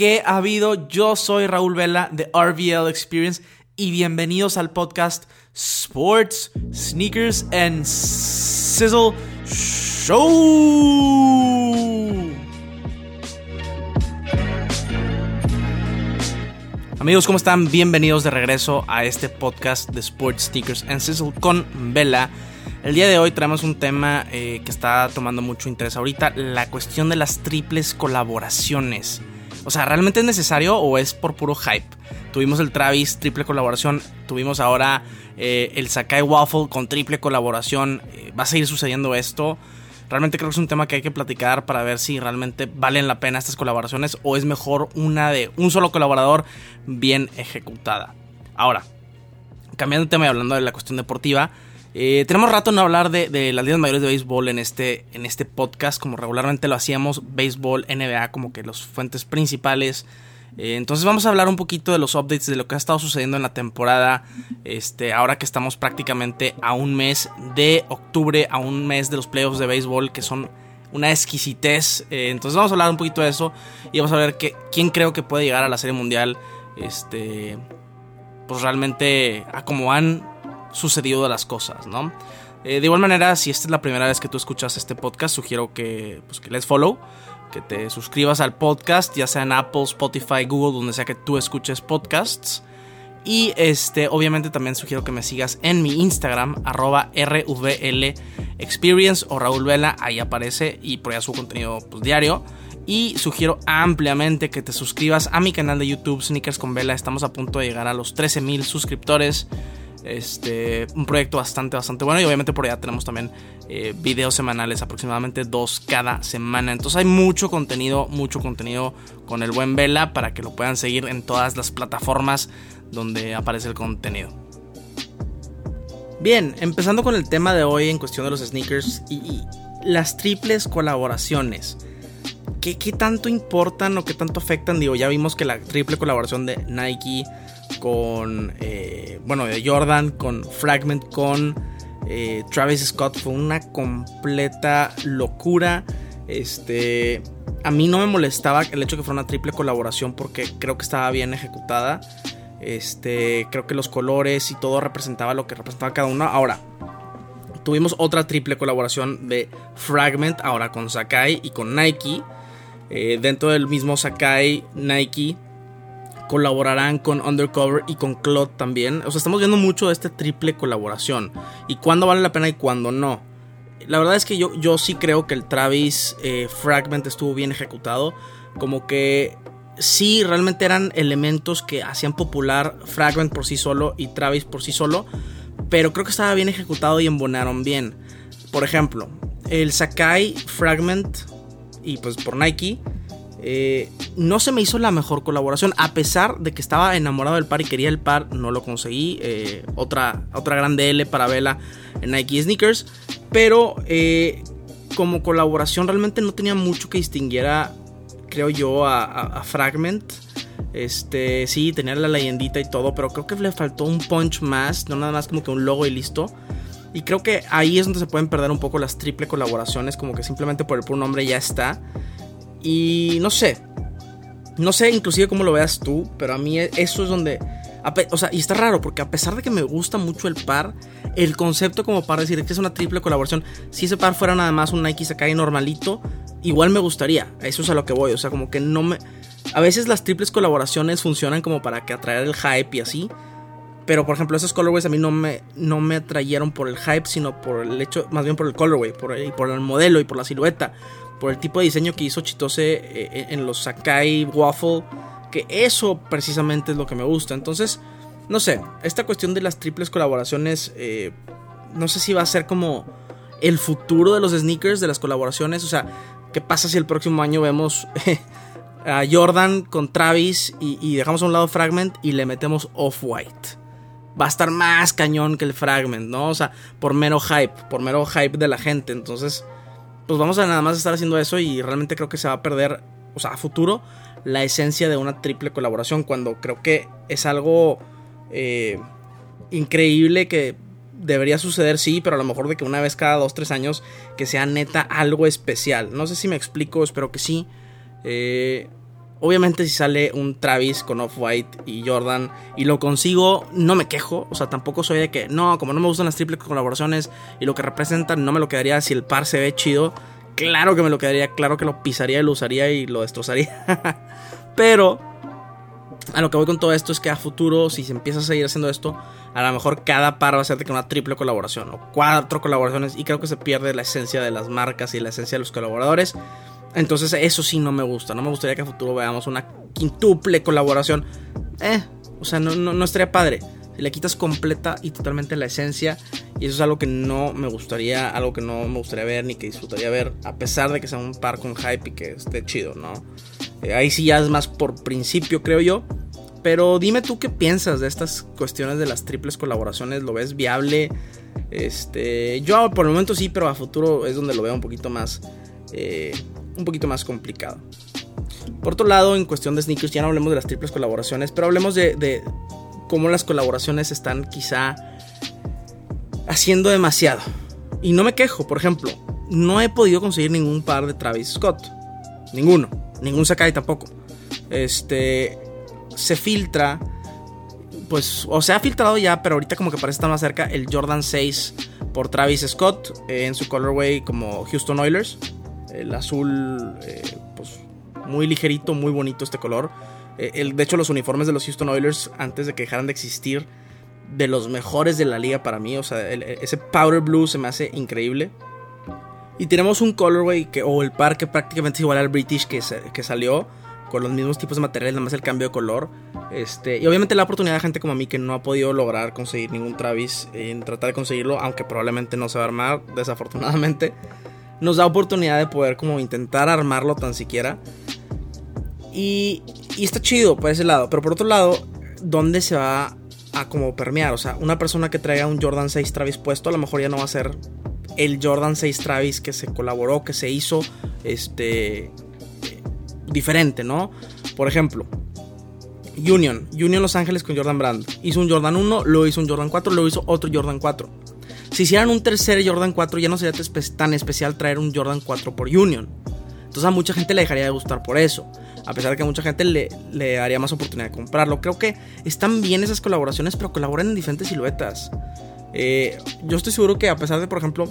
¿Qué ha habido? Yo soy Raúl Vela de RVL Experience y bienvenidos al podcast Sports, Sneakers and Sizzle Show. Amigos, ¿cómo están? Bienvenidos de regreso a este podcast de Sports, Sneakers and Sizzle con Vela. El día de hoy traemos un tema eh, que está tomando mucho interés ahorita, la cuestión de las triples colaboraciones. O sea, ¿realmente es necesario o es por puro hype? Tuvimos el Travis triple colaboración, tuvimos ahora eh, el Sakai Waffle con triple colaboración. Eh, ¿Va a seguir sucediendo esto? Realmente creo que es un tema que hay que platicar para ver si realmente valen la pena estas colaboraciones o es mejor una de un solo colaborador bien ejecutada. Ahora, cambiando de tema y hablando de la cuestión deportiva, eh, tenemos rato no hablar de, las ligas mayores de béisbol en este, en este podcast, como regularmente lo hacíamos, béisbol, NBA, como que los fuentes principales. Eh, entonces vamos a hablar un poquito de los updates de lo que ha estado sucediendo en la temporada. Este, ahora que estamos prácticamente a un mes de octubre, a un mes de los playoffs de béisbol, que son una exquisitez. Eh, entonces vamos a hablar un poquito de eso y vamos a ver que, quién creo que puede llegar a la Serie Mundial. Este, pues realmente a cómo han sucedido las cosas, ¿no? Eh, de igual manera, si esta es la primera vez que tú escuchas este podcast, sugiero que, pues, que les follow, que te suscribas al podcast, ya sea en Apple, Spotify, Google, donde sea que tú escuches podcasts. Y este, obviamente también sugiero que me sigas en mi Instagram, arroba RVL Experience o Raúl Vela, ahí aparece y por ahí su contenido pues, diario. Y sugiero ampliamente que te suscribas a mi canal de YouTube, Sneakers con Vela. Estamos a punto de llegar a los 13.000 suscriptores. Este, un proyecto bastante, bastante bueno. Y obviamente por allá tenemos también eh, videos semanales, aproximadamente dos cada semana. Entonces hay mucho contenido, mucho contenido con el buen Vela para que lo puedan seguir en todas las plataformas donde aparece el contenido. Bien, empezando con el tema de hoy en cuestión de los sneakers y, las triples colaboraciones. ¿Qué, ¿Qué, tanto importan o qué tanto afectan? Digo, ya vimos que la triple colaboración de Nike con, eh, bueno, de Jordan, con Fragment, con eh, Travis Scott. Fue una completa locura. Este, a mí no me molestaba el hecho que fuera una triple colaboración porque creo que estaba bien ejecutada. Este, creo que los colores y todo representaba lo que representaba cada uno. Ahora, tuvimos otra triple colaboración de Fragment, ahora con Sakai y con Nike. Eh, dentro del mismo Sakai, Nike colaborarán con Undercover y con Claude también. O sea, estamos viendo mucho de esta triple colaboración. Y cuándo vale la pena y cuándo no. La verdad es que yo, yo sí creo que el Travis eh, Fragment estuvo bien ejecutado. Como que sí, realmente eran elementos que hacían popular Fragment por sí solo y Travis por sí solo. Pero creo que estaba bien ejecutado y embonaron bien. Por ejemplo, el Sakai Fragment y pues por Nike eh, no se me hizo la mejor colaboración, a pesar de que estaba enamorado del par y quería el par, no lo conseguí. Eh, otra, otra gran DL para Vela en Nike Sneakers, pero eh, como colaboración realmente no tenía mucho que distinguiera, creo yo, a, Fragment. Este, sí, tenía la leyendita y todo, pero creo que le faltó un punch más, no nada más como que un logo y listo. Y creo que ahí es donde se pueden perder un poco las triple colaboraciones, como que simplemente por el puro nombre ya está. Y no sé. No sé inclusive cómo lo veas tú, pero a mí eso es donde... O sea, y está raro porque a pesar de que me gusta mucho el par, el concepto como para decir que es una triple colaboración, si ese par fuera nada más un Nike Sakai normalito, igual me gustaría. Eso es a lo que voy. O sea, como que no me... A veces las triples colaboraciones funcionan como para que atraer el hype y así. Pero por ejemplo, esos colorways a mí no me, no me atrayeron por el hype, sino por el hecho, más bien por el colorway, por, y por el modelo y por la silueta por el tipo de diseño que hizo Chitose eh, eh, en los Sakai Waffle, que eso precisamente es lo que me gusta. Entonces, no sé, esta cuestión de las triples colaboraciones, eh, no sé si va a ser como el futuro de los sneakers, de las colaboraciones. O sea, ¿qué pasa si el próximo año vemos a Jordan con Travis y, y dejamos a un lado Fragment y le metemos Off-White? Va a estar más cañón que el Fragment, ¿no? O sea, por mero hype, por mero hype de la gente. Entonces pues vamos a nada más estar haciendo eso y realmente creo que se va a perder, o sea, a futuro, la esencia de una triple colaboración cuando creo que es algo eh, increíble que debería suceder, sí, pero a lo mejor de que una vez cada dos, tres años que sea neta algo especial. No sé si me explico, espero que sí. Eh, Obviamente si sale un Travis con Off-White y Jordan y lo consigo, no me quejo. O sea, tampoco soy de que, no, como no me gustan las triples colaboraciones y lo que representan, no me lo quedaría si el par se ve chido. Claro que me lo quedaría, claro que lo pisaría y lo usaría y lo destrozaría. Pero a lo que voy con todo esto es que a futuro, si se empieza a seguir haciendo esto, a lo mejor cada par va a ser de que una triple colaboración o cuatro colaboraciones y creo que se pierde la esencia de las marcas y la esencia de los colaboradores. Entonces eso sí no me gusta. No me gustaría que a futuro veamos una quintuple colaboración. Eh, o sea, no, no, estaría padre. Si le quitas completa y totalmente la esencia. Y eso es algo que no me gustaría, algo que no me gustaría ver ni que disfrutaría ver. A pesar de que sea un par con hype y que esté chido, ¿no? Eh, ahí sí ya es más por principio, creo yo. Pero dime tú qué piensas de estas cuestiones de las triples colaboraciones. ¿Lo ves viable? Este, yo por el momento sí, pero a futuro es donde lo veo un poquito más eh, un poquito más complicado. Por otro lado, en cuestión de sneakers, ya no hablemos de las triples colaboraciones, pero hablemos de, cómo las colaboraciones están quizá haciendo demasiado. Y no me quejo, por ejemplo, no he podido conseguir ningún par de Travis Scott. Ninguno. Ningún Sakai tampoco. Este. Se filtra. Pues. O se ha filtrado ya, pero ahorita como que parece estar más cerca. El Jordan 6 por Travis Scott. Eh, en su colorway como Houston Oilers. El azul, eh, pues muy ligerito, muy bonito este color. Eh, el, de hecho, los uniformes de los Houston Oilers, antes de que dejaran de existir, de los mejores de la liga para mí. O sea, ese powder blue se me hace increíble. Y tenemos un colorway que, o el par que prácticamente es igual al British que, que salió. Con los mismos tipos de materiales, nada más el cambio de color. Este, y obviamente la oportunidad de gente como a mí que no ha podido lograr conseguir ningún Travis en tratar de conseguirlo, aunque probablemente no se va a armar, desafortunadamente nos da oportunidad de poder como intentar armarlo tan siquiera. Y, está chido por ese lado. Pero por otro lado, ¿dónde se va a como permear? O sea, una persona que traiga un Jordan 6 Travis puesto a lo mejor ya no va a ser el Jordan 6 Travis que se colaboró, que se hizo este diferente, ¿no? Por ejemplo, Union, Union Los Ángeles con Jordan Brand. Hizo un Jordan 1, lo hizo un Jordan 4, lo hizo otro Jordan 4. Si hicieran un tercer Jordan 4 ya no sería tan especial traer un Jordan 4 por Union. Entonces a mucha gente le dejaría de gustar por eso. A pesar de que a mucha gente le, daría más oportunidad de comprarlo. Creo que están bien esas colaboraciones, pero colaboran en diferentes siluetas. Eh, yo estoy seguro que a pesar de, por ejemplo,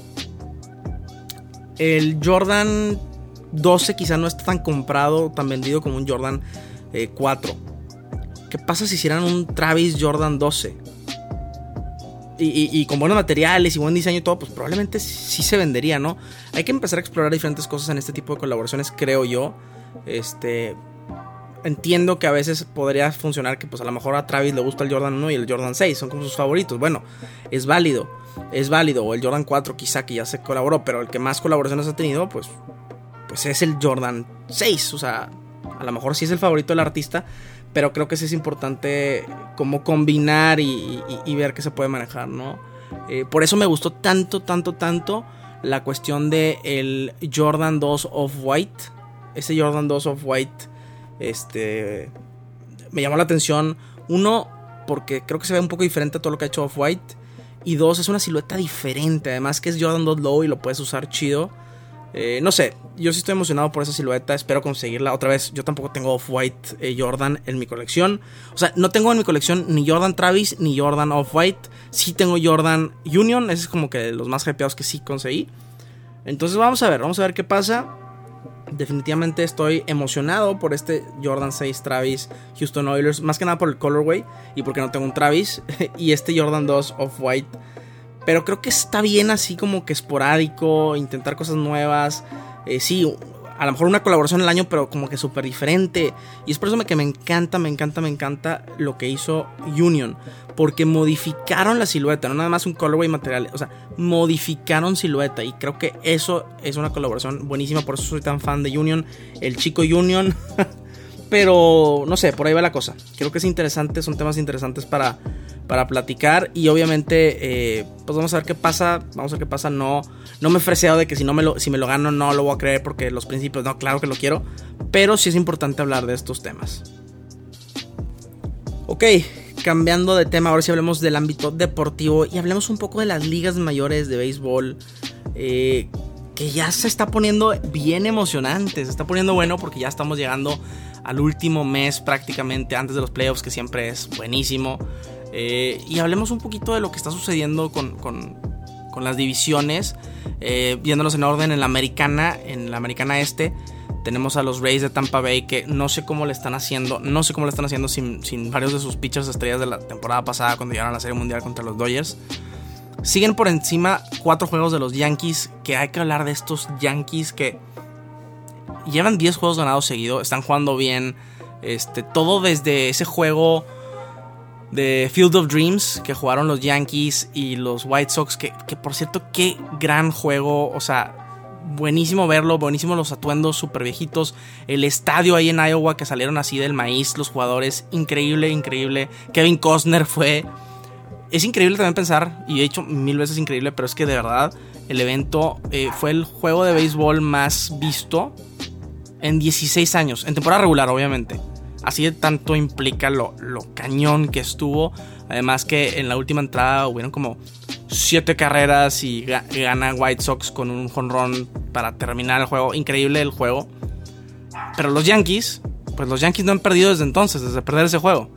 el Jordan 12 quizá no está tan comprado, tan vendido como un Jordan 4. Eh, ¿Qué pasa si hicieran un Travis Jordan 12? Y, con buenos materiales y buen diseño y todo, pues probablemente sí se vendería, ¿no? Hay que empezar a explorar diferentes cosas en este tipo de colaboraciones, creo yo. Este. Entiendo que a veces podría funcionar que pues a lo mejor a Travis le gusta el Jordan 1 y el Jordan 6, son como sus favoritos. Bueno, es válido, es válido. O el Jordan 4 quizá que ya se colaboró, pero el que más colaboraciones ha tenido, pues, pues es el Jordan 6. O sea, a lo mejor sí es el favorito del artista, pero creo que sí es importante como combinar y, ver qué se puede manejar, ¿no? Eh, por eso me gustó tanto, tanto, tanto la cuestión de el Jordan 2 of White. Ese Jordan 2 of White, este, me llamó la atención. Uno, porque creo que se ve un poco diferente a todo lo que ha hecho Off White. Y dos, es una silueta diferente. Además que es Jordan 2 Low y lo puedes usar chido. Eh, no sé, yo sí estoy emocionado por esa silueta, espero conseguirla. Otra vez, yo tampoco tengo Off-White eh, Jordan en mi colección. O sea, no tengo en mi colección ni Jordan Travis ni Jordan Off-White. Sí tengo Jordan Union, ese es como que los más hypeados que sí conseguí. Entonces vamos a ver, vamos a ver qué pasa. Definitivamente estoy emocionado por este Jordan 6 Travis Houston Oilers, más que nada por el colorway y porque no tengo un Travis. y este Jordan 2 Off-White pero creo que está bien así como que esporádico, intentar cosas nuevas. Eh, sí, a lo mejor una colaboración al año, pero como que súper diferente. Y es por eso que me encanta, me encanta, me encanta lo que hizo Union. Porque modificaron la silueta, no nada más un colorway material. O sea, modificaron silueta. Y creo que eso es una colaboración buenísima. Por eso soy tan fan de Union. El chico Union. pero no sé, por ahí va la cosa. Creo que es interesante, son temas interesantes para para platicar y obviamente eh, pues vamos a ver qué pasa, vamos a ver qué pasa, no, no me he de que si, no me lo, si me lo gano no lo voy a creer porque los principios, no, claro que lo quiero, pero sí es importante hablar de estos temas. Ok, cambiando de tema, ahora sí hablemos del ámbito deportivo y hablemos un poco de las ligas mayores de béisbol. Eh, que ya se está poniendo bien emocionante, se está poniendo bueno porque ya estamos llegando al último mes prácticamente antes de los playoffs, que siempre es buenísimo. Eh, y hablemos un poquito de lo que está sucediendo con, las divisiones, eh, viéndolos en orden en la americana, en la americana este. Tenemos a los Rays de Tampa Bay que no sé cómo le están haciendo, no sé cómo le están haciendo sin, sin varios de sus pitchers estrellas de la temporada pasada cuando llegaron a la Serie Mundial contra los Dodgers. Siguen por encima cuatro juegos de los Yankees, que hay que hablar de estos Yankees que llevan 10 juegos ganados seguidos, están jugando bien. Este, todo desde ese juego de Field of Dreams que jugaron los Yankees y los White Sox, que, que por cierto, qué gran juego, o sea, buenísimo verlo, buenísimo los atuendos super viejitos, el estadio ahí en Iowa que salieron así del maíz, los jugadores, increíble, increíble. Kevin Costner fue... Es increíble también pensar, y he dicho mil veces increíble, pero es que de verdad el evento eh, fue el juego de béisbol más visto en 16 años, en temporada regular obviamente. Así de tanto implica lo, lo cañón que estuvo. Además que en la última entrada hubieron como 7 carreras y gana White Sox con un jonrón para terminar el juego. Increíble el juego. Pero los Yankees, pues los Yankees no han perdido desde entonces, desde perder ese juego.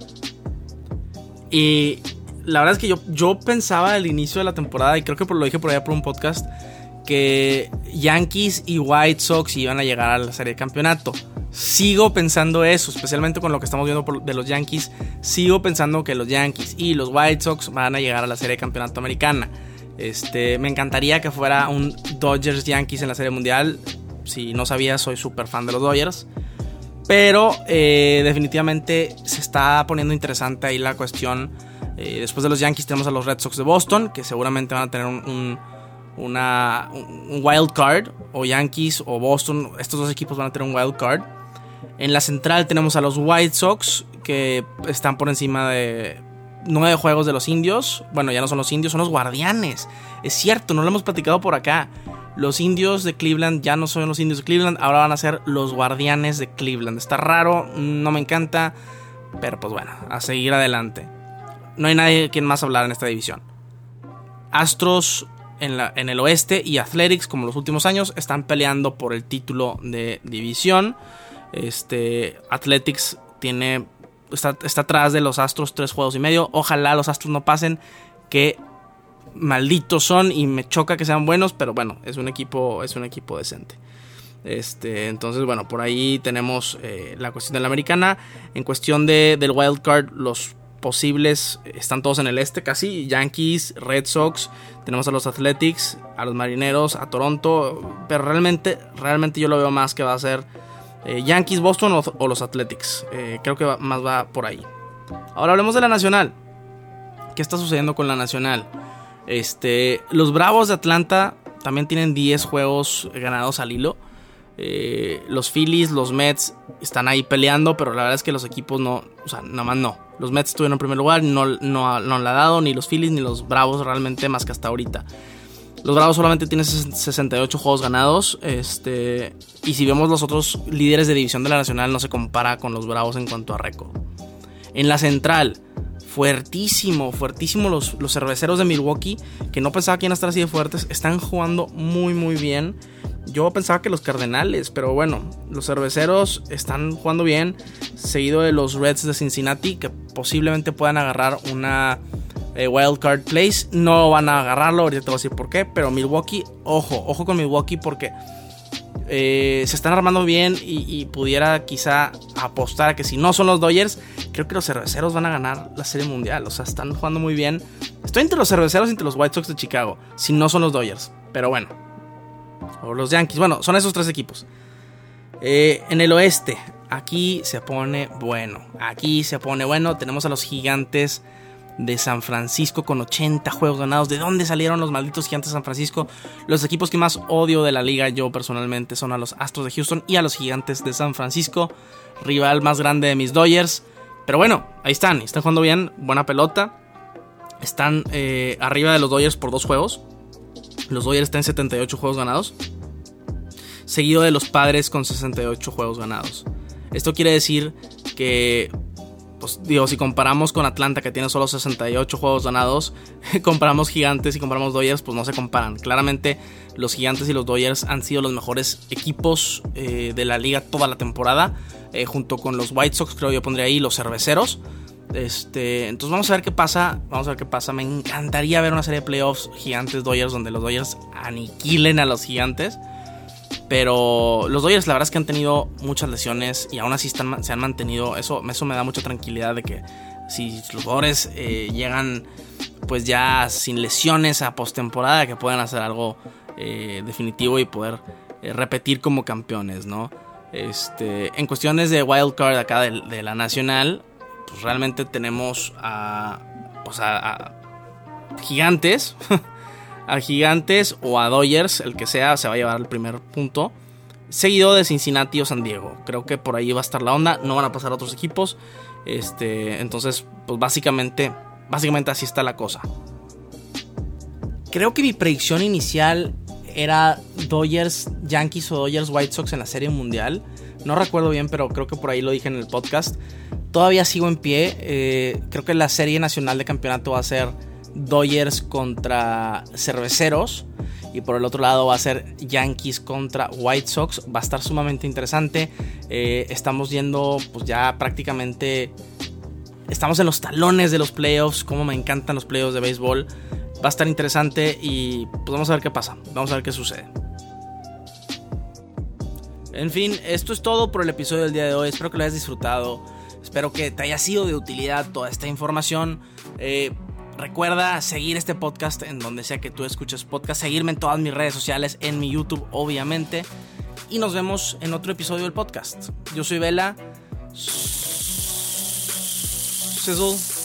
Y la verdad es que yo, yo pensaba al inicio de la temporada, y creo que lo dije por allá por un podcast, que Yankees y White Sox iban a llegar a la serie de campeonato. Sigo pensando eso, especialmente con lo que estamos viendo de los Yankees. Sigo pensando que los Yankees y los White Sox van a llegar a la serie de campeonato americana. Este, me encantaría que fuera un Dodgers Yankees en la serie mundial. Si no sabías, soy súper fan de los Dodgers. Pero eh, definitivamente se está poniendo interesante ahí la cuestión. Eh, después de los Yankees tenemos a los Red Sox de Boston, que seguramente van a tener un un wild card, o Yankees o Boston, estos dos equipos van a tener un wild card. En la central tenemos a los White Sox, que están por encima de nueve juegos de los indios. Bueno, ya no son los indios, son los guardianes. Es cierto, no lo hemos platicado por acá. Los indios de Cleveland ya no son los indios de Cleveland, ahora van a ser los guardianes de Cleveland. Está raro, no me encanta, pero pues bueno, a seguir adelante. No hay nadie quien más hablar en esta división. Astros en, el oeste y Athletics, como los últimos años, están peleando por el título de división. Este, Athletics tiene, está, atrás de los Astros tres juegos y medio. Ojalá los Astros no pasen, que malditos son y me choca que sean buenos, pero bueno, es un equipo, es un equipo decente. Este, entonces, bueno, por ahí tenemos eh, la cuestión de la americana. En cuestión de, del wild card, los posibles están todos en el este casi. Yankees, Red Sox, tenemos a los Athletics, a los Marineros, a Toronto. Pero realmente, realmente yo lo veo más que va a ser eh, Yankees, Boston o, los Athletics. Eh, creo que más va por ahí. Ahora hablemos de la Nacional. ¿Qué está sucediendo con la Nacional? Este, los Bravos de Atlanta también tienen 10 juegos ganados al hilo. Eh, los Phillies, los Mets están ahí peleando, pero la verdad es que los equipos no, o sea, nada más no. Los Mets estuvieron en primer lugar, no, no, no han dado ni los Phillies ni los Bravos realmente más que hasta ahorita. Los Bravos solamente tienen 68 juegos ganados. Este, y si vemos los otros líderes de división de la Nacional, no se compara con los Bravos en cuanto a récord. En la central, fuertísimo, fuertísimo los, los cerveceros de Milwaukee, que no pensaba que iban a estar así de fuertes, están jugando muy, muy bien. Yo pensaba que los Cardenales, pero bueno, los cerveceros están jugando bien, seguido de los Reds de Cincinnati, que posiblemente puedan agarrar una eh, wild card place. No van a agarrarlo, ahorita te voy a decir por qué, pero Milwaukee, ojo, ojo con Milwaukee porque eh, se están armando bien y, pudiera quizá apostar a que si no son los Dodgers, creo que los cerveceros van a ganar la Serie Mundial. O sea, están jugando muy bien. Estoy entre los cerveceros y entre los White Sox de Chicago, si no son los Dodgers. Pero bueno, o los Yankees. Bueno, son esos tres equipos. Eh, en el oeste, aquí se pone bueno. Aquí se pone bueno. Tenemos a los gigantes de San Francisco con 80 juegos ganados. ¿De dónde salieron los malditos gigantes de San Francisco? Los equipos que más odio de la liga yo personalmente son a los Astros de Houston y a los gigantes de San Francisco. Rival más grande de mis Dodgers. Pero bueno, ahí están. Están jugando bien. Buena pelota. Están eh, arriba de los Dodgers por dos juegos. Los Dodgers están en 78 juegos ganados. Seguido de los Padres con 68 juegos ganados. Esto quiere decir que pues digo, si comparamos con Atlanta que tiene solo 68 juegos ganados, comparamos Gigantes y comparamos Dodgers, pues no se comparan. Claramente los Gigantes y los Dodgers han sido los mejores equipos eh, de la liga toda la temporada, eh, junto con los White Sox creo yo pondría ahí los Cerveceros. Este, entonces vamos a ver qué pasa, vamos a ver qué pasa. Me encantaría ver una serie de playoffs Gigantes Dodgers donde los Dodgers aniquilen a los Gigantes. Pero los Dodgers la verdad es que han tenido muchas lesiones y aún así están, se han mantenido. Eso, eso me da mucha tranquilidad de que si los jugadores eh, llegan pues ya sin lesiones a postemporada, que puedan hacer algo eh, definitivo y poder eh, repetir como campeones, ¿no? Este, en cuestiones de wild card acá de, la nacional, pues realmente tenemos a, pues a gigantes a Gigantes o a Dodgers, el que sea, se va a llevar el primer punto. Seguido de Cincinnati o San Diego. Creo que por ahí va a estar la onda. No van a pasar otros equipos. Este, entonces, pues básicamente, básicamente así está la cosa. Creo que mi predicción inicial era Dodgers, Yankees o Dodgers White Sox en la Serie Mundial. No recuerdo bien, pero creo que por ahí lo dije en el podcast. Todavía sigo en pie. Eh, creo que la Serie Nacional de Campeonato va a ser Dodgers contra Cerveceros. Y por el otro lado va a ser Yankees contra White Sox. Va a estar sumamente interesante. Eh, estamos yendo pues ya prácticamente... Estamos en los talones de los playoffs. Como me encantan los playoffs de béisbol. Va a estar interesante y pues vamos a ver qué pasa. Vamos a ver qué sucede. En fin, esto es todo por el episodio del día de hoy. Espero que lo hayas disfrutado. Espero que te haya sido de utilidad toda esta información. Eh, Recuerda seguir este podcast en donde sea que tú escuches podcast, seguirme en todas mis redes sociales, en mi YouTube obviamente. Y nos vemos en otro episodio del podcast. Yo soy Vela. Sizzle.